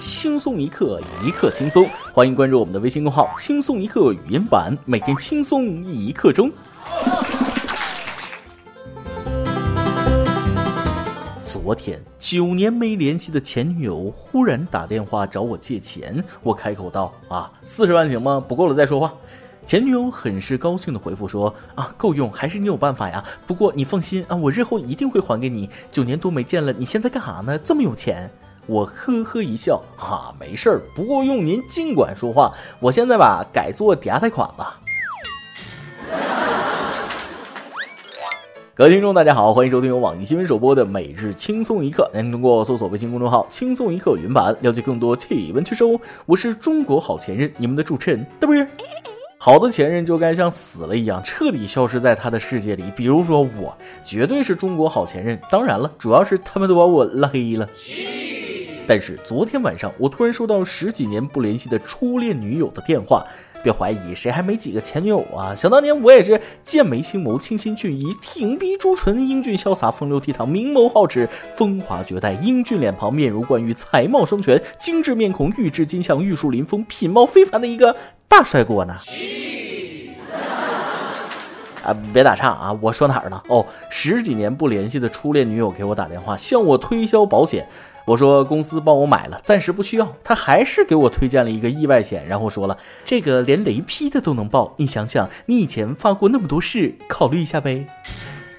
轻松一刻，一刻轻松。欢迎关注我们的微信公号“轻松一刻语音版”，每天轻松一刻钟。昨天，九年没联系的前女友忽然打电话找我借钱，我开口道：“啊，四十万行吗？不够了再说话。”前女友很是高兴的回复说：“啊，够用，还是你有办法呀？不过你放心啊，我日后一定会还给你。九年多没见了，你现在干啥呢？这么有钱？”我呵呵一笑：“啊，没事儿，不够用您尽管说话。我现在吧改做抵押贷款了。”各位听众，大家好，欢迎收听由网易新闻首播的《每日轻松一刻》，您通过搜索微信公众号“轻松一刻”云版了解更多气温趣事哦。我是中国好前任，你们的主持人，对不对？好的前任就该像死了一样，彻底消失在他的世界里。比如说我，绝对是中国好前任。当然了，主要是他们都把我拉黑了。但是昨天晚上，我突然收到十几年不联系的初恋女友的电话。别怀疑，谁还没几个前女友啊？想当年我也是剑眉星眸、清新俊逸、挺鼻朱唇、英俊潇洒、风流倜傥、明眸皓齿、风华绝代、英俊脸庞、面如冠玉、才貌双全、精致面孔、玉质金像、玉树临风、品貌非凡的一个。大帅哥呢？啊，别打岔啊！我说哪儿了？哦，十几年不联系的初恋女友给我打电话，向我推销保险。我说公司帮我买了，暂时不需要。他还是给我推荐了一个意外险，然后说了这个连雷劈的都能报。你想想，你以前发过那么多誓，考虑一下呗。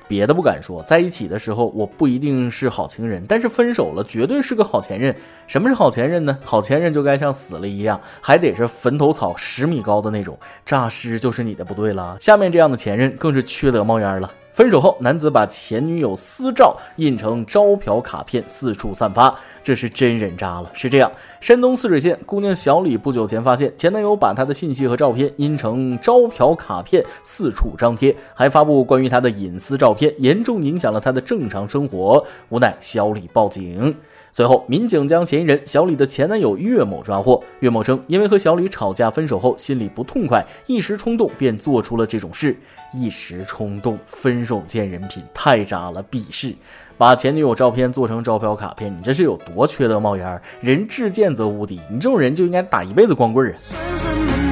别的不敢说，在一起的时候我不一定是好情人，但是分手了绝对是个好前任。什么是好前任呢？好前任就该像死了一样，还得是坟头草十米高的那种，诈尸就是你的不对了。下面这样的前任更是缺德冒烟了。分手后，男子把前女友私照印成招嫖卡片四处散发，这是真人渣了。是这样，山东泗水县姑娘小李不久前发现前男友把她的信息和照片印成招嫖卡片四处张贴，还发布关于她的隐私照片，严重影响了她的正常生活。无奈小李报警。随后，民警将嫌疑人小李的前男友岳某抓获。岳某称，因为和小李吵架分手后，心里不痛快，一时冲动便做出了这种事。一时冲动，分手见人品，太渣了！鄙视，把前女友照片做成招嫖卡片，你这是有多缺德冒烟？人至贱则无敌，你这种人就应该打一辈子光棍啊！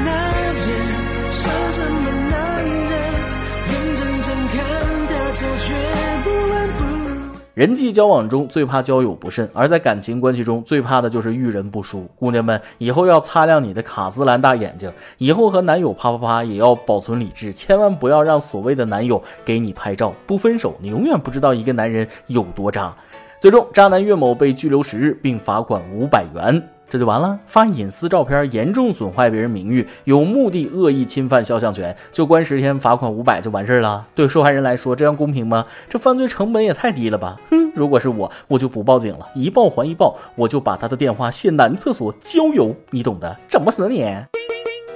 人际交往中最怕交友不慎，而在感情关系中最怕的就是遇人不淑。姑娘们，以后要擦亮你的卡姿兰大眼睛，以后和男友啪啪啪也要保存理智，千万不要让所谓的男友给你拍照。不分手，你永远不知道一个男人有多渣。最终，渣男岳某被拘留十日，并罚款五百元。这就完了？发隐私照片严重损坏别人名誉，有目的恶意侵犯肖像权，就关十天，罚款五百就完事儿了？对受害人来说，这样公平吗？这犯罪成本也太低了吧？哼，如果是我，我就不报警了，一报还一报，我就把他的电话卸男厕所交友，你懂的，整不死你。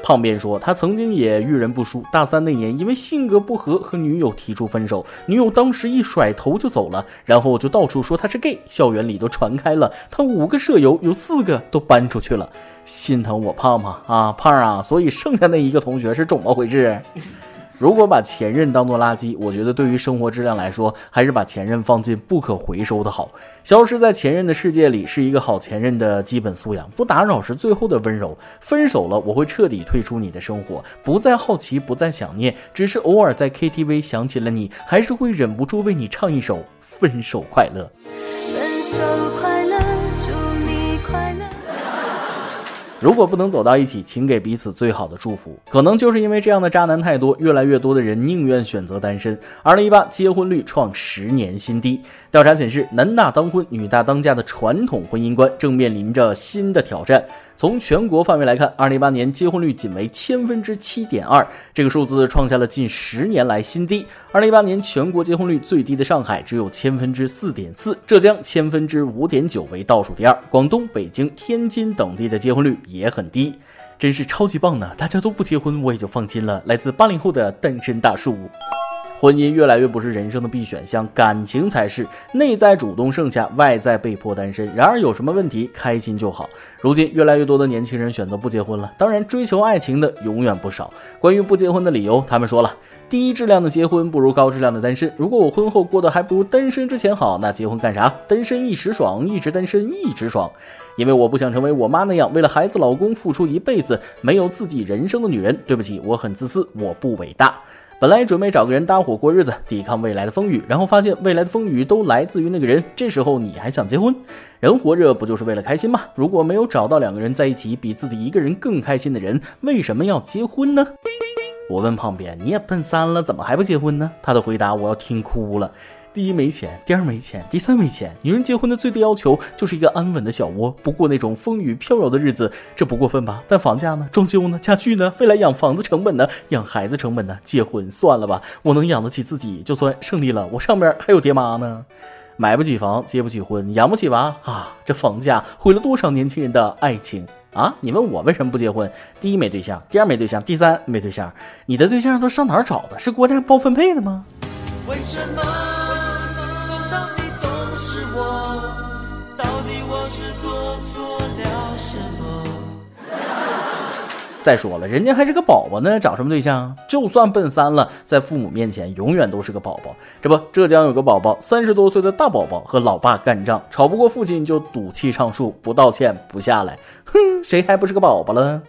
胖边说，他曾经也遇人不淑。大三那年，因为性格不合和女友提出分手，女友当时一甩头就走了，然后就到处说他是 gay，校园里都传开了。他五个舍友有四个都搬出去了，心疼我胖胖啊，胖啊！所以剩下那一个同学是怎么回事？如果把前任当做垃圾，我觉得对于生活质量来说，还是把前任放进不可回收的好。消失在前任的世界里是一个好前任的基本素养，不打扰是最后的温柔。分手了，我会彻底退出你的生活，不再好奇，不再想念，只是偶尔在 KTV 想起了你，还是会忍不住为你唱一首《分手快乐》。分手快乐，如果不能走到一起，请给彼此最好的祝福。可能就是因为这样的渣男太多，越来越多的人宁愿选择单身。二零一八结婚率创十年新低。调查显示，男大当婚，女大当嫁的传统婚姻观正面临着新的挑战。从全国范围来看，二零一八年结婚率仅为千分之七点二，这个数字创下了近十年来新低。二零一八年全国结婚率最低的上海只有千分之四点四，浙江千分之五点九为倒数第二，广东、北京、天津等地的结婚率也很低，真是超级棒呢！大家都不结婚，我也就放心了。来自八零后的单身大叔。婚姻越来越不是人生的必选项，感情才是。内在主动剩下，外在被迫单身。然而有什么问题，开心就好。如今越来越多的年轻人选择不结婚了，当然追求爱情的永远不少。关于不结婚的理由，他们说了：低质量的结婚不如高质量的单身。如果我婚后过得还不如单身之前好，那结婚干啥？单身一时爽，一直单身一直爽。因为我不想成为我妈那样为了孩子、老公付出一辈子没有自己人生的女人。对不起，我很自私，我不伟大。本来准备找个人搭伙过日子，抵抗未来的风雨，然后发现未来的风雨都来自于那个人。这时候你还想结婚？人活着不就是为了开心吗？如果没有找到两个人在一起比自己一个人更开心的人，为什么要结婚呢？我问胖边，你也奔三了，怎么还不结婚呢？他的回答我要听哭了。第一没钱，第二没钱，第三没钱。女人结婚的最低要求就是一个安稳的小窝，不过那种风雨飘摇的日子，这不过分吧？但房价呢？装修呢？家具呢？未来养房子成本呢？养孩子成本呢？结婚算了吧，我能养得起自己就算胜利了。我上面还有爹妈呢，买不起房，结不起婚，养不起娃啊！这房价毁了多少年轻人的爱情啊！你问我为什么不结婚？第一没对象，第二没对象，第三没对象。你的对象都上哪儿找的？是国家包分配的吗？为什么？你总是我，到底我是做错了什么 再说了，人家还是个宝宝呢，找什么对象？就算奔三了，在父母面前永远都是个宝宝。这不，浙江有个宝宝，三十多岁的大宝宝，和老爸干仗，吵不过父亲就赌气上树，不道歉不下来。哼，谁还不是个宝宝了？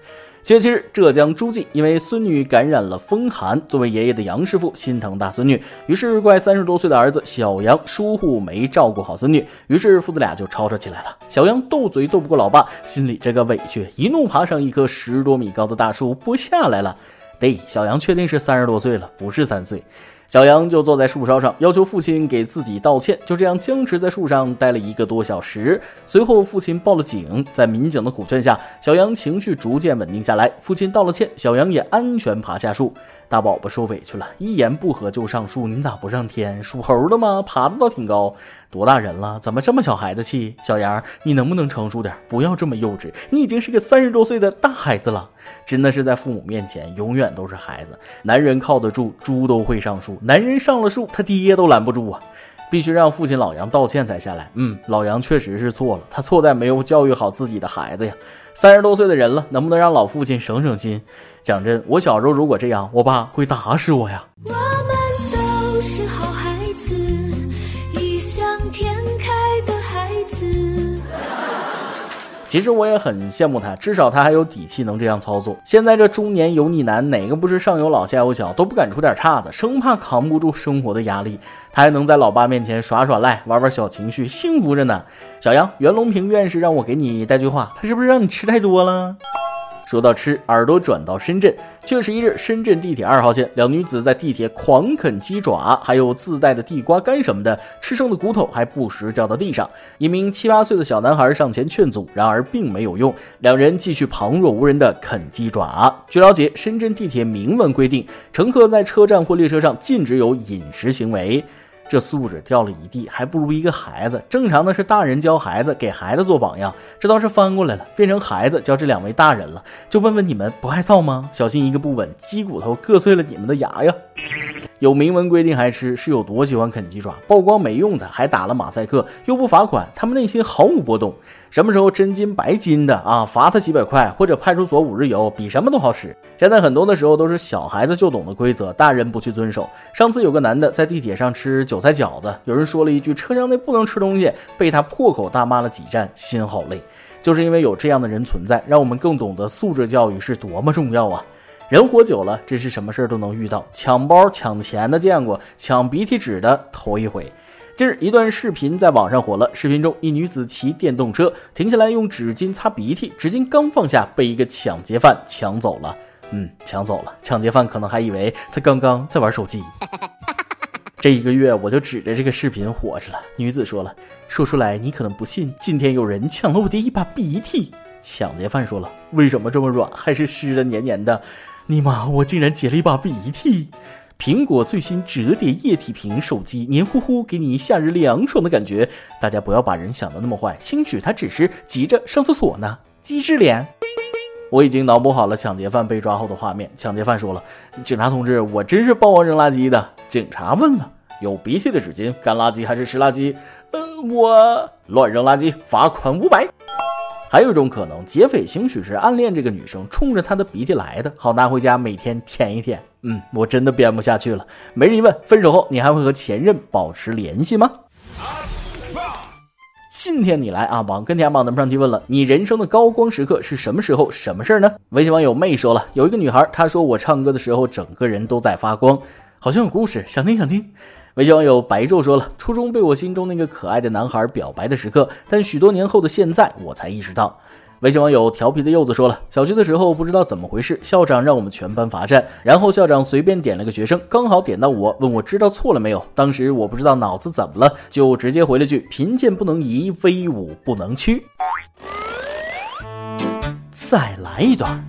七月七日，浙江诸暨因为孙女感染了风寒，作为爷爷的杨师傅心疼大孙女，于是怪三十多岁的儿子小杨疏忽没照顾好孙女，于是父子俩就吵吵起来了。小杨斗嘴斗不过老爸，心里这个委屈，一怒爬上一棵十多米高的大树不下来了。对，小杨确定是三十多岁了，不是三岁。小杨就坐在树梢上，要求父亲给自己道歉。就这样僵持在树上待了一个多小时。随后，父亲报了警。在民警的苦劝下，小杨情绪逐渐稳定下来。父亲道了歉，小杨也安全爬下树。大宝宝受委屈了，一言不合就上树，你咋不上天？属猴的吗？爬的倒挺高。多大人了，怎么这么小孩子气？小杨，你能不能成熟点？不要这么幼稚。你已经是个三十多岁的大孩子了，真的是在父母面前永远都是孩子。男人靠得住，猪都会上树。男人上了树，他爹都拦不住啊！必须让父亲老杨道歉才下来。嗯，老杨确实是错了，他错在没有教育好自己的孩子呀。三十多岁的人了，能不能让老父亲省省心？讲真，我小时候如果这样，我爸会打死我呀。其实我也很羡慕他，至少他还有底气能这样操作。现在这中年油腻男，哪个不是上有老下有小，都不敢出点岔子，生怕扛不住生活的压力。他还能在老爸面前耍耍赖，玩玩小情绪，幸福着呢。小杨，袁隆平院士让我给你带句话，他是不是让你吃太多了？说到吃，耳朵转到深圳。七月十一日，深圳地铁二号线，两女子在地铁狂啃鸡爪，还有自带的地瓜干什么的，吃剩的骨头还不时掉到地上。一名七八岁的小男孩上前劝阻，然而并没有用，两人继续旁若无人的啃鸡爪。据了解，深圳地铁明文规定，乘客在车站或列车上禁止有饮食行为。这素质掉了一地，还不如一个孩子。正常的是大人教孩子，给孩子做榜样，这倒是翻过来了，变成孩子教这两位大人了。就问问你们，不害臊吗？小心一个不稳，鸡骨头硌碎了你们的牙呀！有明文规定还吃，是有多喜欢啃鸡爪？曝光没用的，还打了马赛克，又不罚款，他们内心毫无波动。什么时候真金白金的啊？罚他几百块，或者派出所五日游，比什么都好使。现在很多的时候都是小孩子就懂的规则，大人不去遵守。上次有个男的在地铁上吃韭菜饺子，有人说了一句车厢内不能吃东西，被他破口大骂了几站，心好累。就是因为有这样的人存在，让我们更懂得素质教育是多么重要啊！人活久了，真是什么事儿都能遇到。抢包抢钱的见过，抢鼻涕纸的头一回。近日，一段视频在网上火了。视频中，一女子骑电动车停下来用纸巾擦鼻涕，纸巾刚放下，被一个抢劫犯抢走了。嗯，抢走了。抢劫犯可能还以为她刚刚在玩手机。这一个月，我就指着这个视频火着了。女子说了：“说出来你可能不信，今天有人抢了我的一把鼻涕。”抢劫犯说了：“为什么这么软，还是湿的黏黏的？”尼玛，我竟然解了一把鼻涕！苹果最新折叠液体屏手机，黏糊糊，给你夏日凉爽的感觉。大家不要把人想的那么坏，兴许他只是急着上厕所呢。机智脸。我已经脑补好了抢劫犯被抓后的画面。抢劫犯说了：“警察同志，我真是帮忙扔垃圾的。”警察问了：“有鼻涕的纸巾，干垃圾还是湿垃圾？”“呃，我乱扔垃圾，罚款五百。”还有一种可能，劫匪兴许是暗恋这个女生，冲着她的鼻涕来的，好拿回家每天舔一舔。嗯，我真的编不下去了。每日一问：分手后你还会和前任保持联系吗？今天你来啊！网跟帖榜咱们上去问了，你人生的高光时刻是什么时候？什么事儿呢？微信网友妹说了，有一个女孩，她说我唱歌的时候，整个人都在发光，好像有故事，想听想听。微信网友白昼说了，初中被我心中那个可爱的男孩表白的时刻，但许多年后的现在，我才意识到。微信网友调皮的柚子说了，小学的时候不知道怎么回事，校长让我们全班罚站，然后校长随便点了个学生，刚好点到我，问我知道错了没有。当时我不知道脑子怎么了，就直接回了句：贫贱不能移，威武不能屈。再来一段。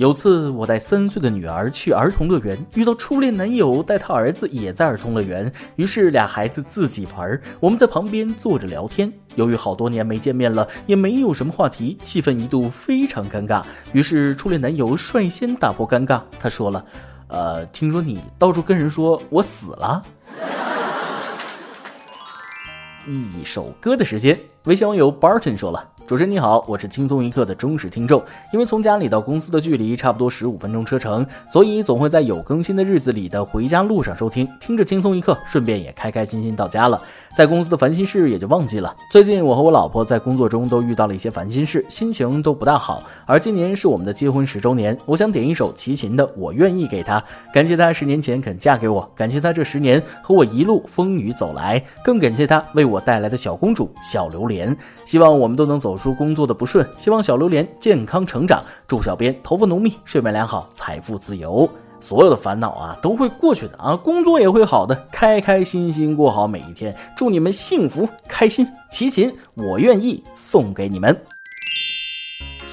有次我带三岁的女儿去儿童乐园，遇到初恋男友带他儿子也在儿童乐园，于是俩孩子自己玩，我们在旁边坐着聊天。由于好多年没见面了，也没有什么话题，气氛一度非常尴尬。于是初恋男友率先打破尴尬，他说了：“呃，听说你到处跟人说我死了。”一首歌的时间，微信网友 Barton 说了。主持人你好，我是轻松一刻的忠实听。众。因为从家里到公司的距离差不多十五分钟车程，所以总会在有更新的日子里的回家路上收听，听着轻松一刻，顺便也开开心心到家了。在公司的烦心事也就忘记了。最近我和我老婆在工作中都遇到了。一些烦心事，心情都不大好。而今年是我们的结婚十周年，我想点一首齐秦的《我愿意》给她，感谢她十年前肯嫁给我，感谢她这十年和我一路风雨走来，更感谢她为我带来的小公主小榴莲。希望我们都能走出工作的不顺，希望小榴莲健康成长。祝小编头发浓密，睡眠良好，财富自由。所有的烦恼啊都会过去的啊，工作也会好的，开开心心过好每一天。祝你们幸福开心，齐秦，我愿意送给你们。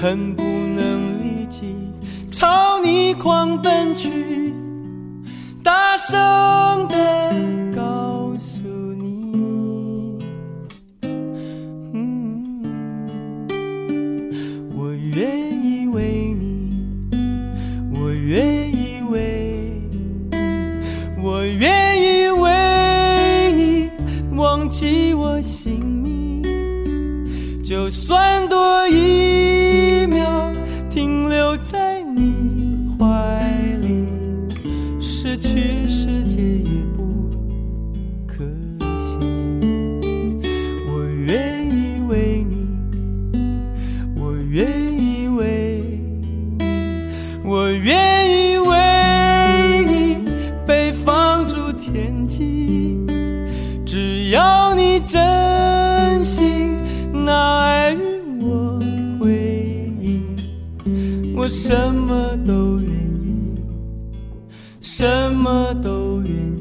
恨不能立即朝你狂奔去，大声的告诉你，嗯，我愿意为你，我愿意为你忘记我姓名。就算多一停留在什么都愿意，什么都愿意。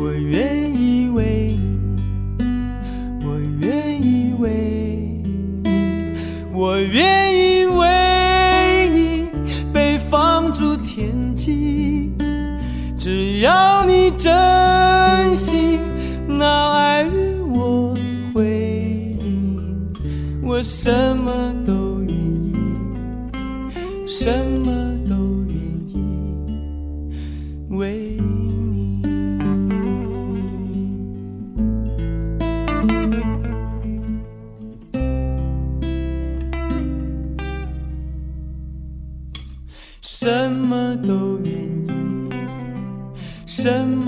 我愿生。